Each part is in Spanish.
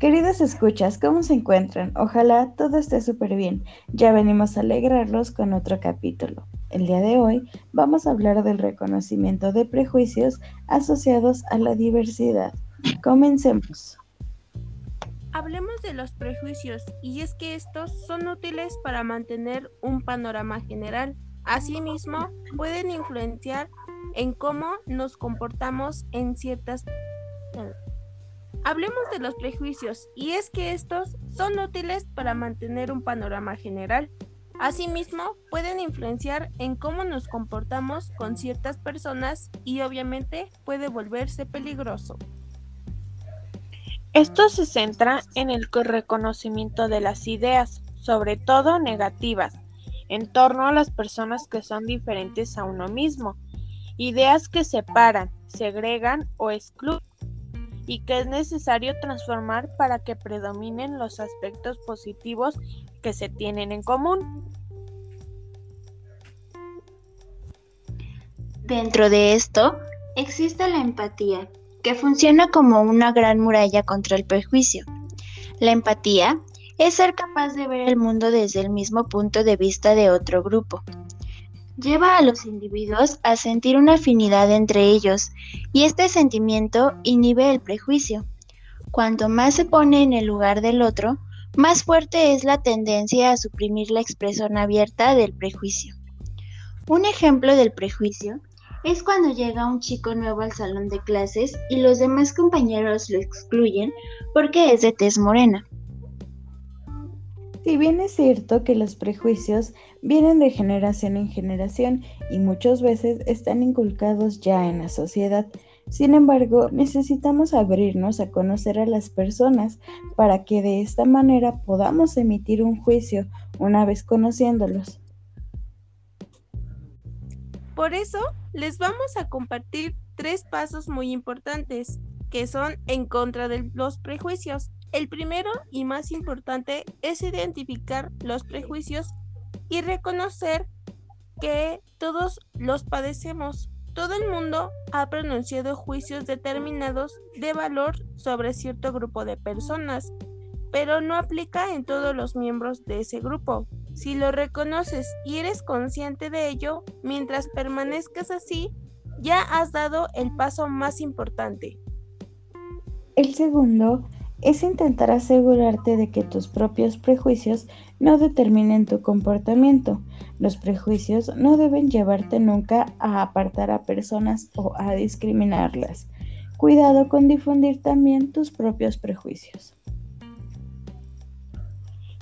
Queridos escuchas, ¿cómo se encuentran? Ojalá todo esté súper bien. Ya venimos a alegrarlos con otro capítulo. El día de hoy vamos a hablar del reconocimiento de prejuicios asociados a la diversidad. Comencemos. Hablemos de los prejuicios y es que estos son útiles para mantener un panorama general. Asimismo, pueden influenciar en cómo nos comportamos en ciertas Hablemos de los prejuicios, y es que estos son útiles para mantener un panorama general. Asimismo, pueden influenciar en cómo nos comportamos con ciertas personas y obviamente puede volverse peligroso. Esto se centra en el reconocimiento de las ideas, sobre todo negativas, en torno a las personas que son diferentes a uno mismo, ideas que separan, segregan o excluyen y que es necesario transformar para que predominen los aspectos positivos que se tienen en común. Dentro de esto existe la empatía, que funciona como una gran muralla contra el prejuicio. La empatía es ser capaz de ver el mundo desde el mismo punto de vista de otro grupo, lleva a los individuos a sentir una afinidad entre ellos y este sentimiento inhibe el prejuicio. Cuanto más se pone en el lugar del otro, más fuerte es la tendencia a suprimir la expresión abierta del prejuicio. Un ejemplo del prejuicio es cuando llega un chico nuevo al salón de clases y los demás compañeros lo excluyen porque es de tez morena. Si bien es cierto que los prejuicios vienen de generación en generación y muchas veces están inculcados ya en la sociedad, sin embargo, necesitamos abrirnos a conocer a las personas para que de esta manera podamos emitir un juicio una vez conociéndolos. Por eso, les vamos a compartir tres pasos muy importantes que son en contra de los prejuicios. El primero y más importante es identificar los prejuicios y reconocer que todos los padecemos. Todo el mundo ha pronunciado juicios determinados de valor sobre cierto grupo de personas, pero no aplica en todos los miembros de ese grupo. Si lo reconoces y eres consciente de ello, mientras permanezcas así, ya has dado el paso más importante. El segundo es intentar asegurarte de que tus propios prejuicios no determinen tu comportamiento. Los prejuicios no deben llevarte nunca a apartar a personas o a discriminarlas. Cuidado con difundir también tus propios prejuicios.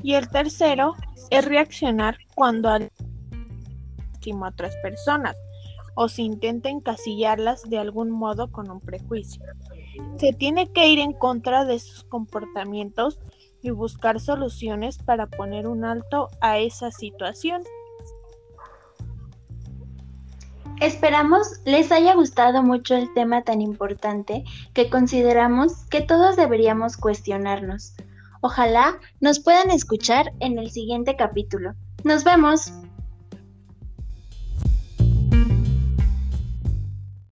Y el tercero es reaccionar cuando a otras personas o se intenta encasillarlas de algún modo con un prejuicio. Se tiene que ir en contra de sus comportamientos y buscar soluciones para poner un alto a esa situación. Esperamos les haya gustado mucho el tema tan importante que consideramos que todos deberíamos cuestionarnos. Ojalá nos puedan escuchar en el siguiente capítulo. Nos vemos.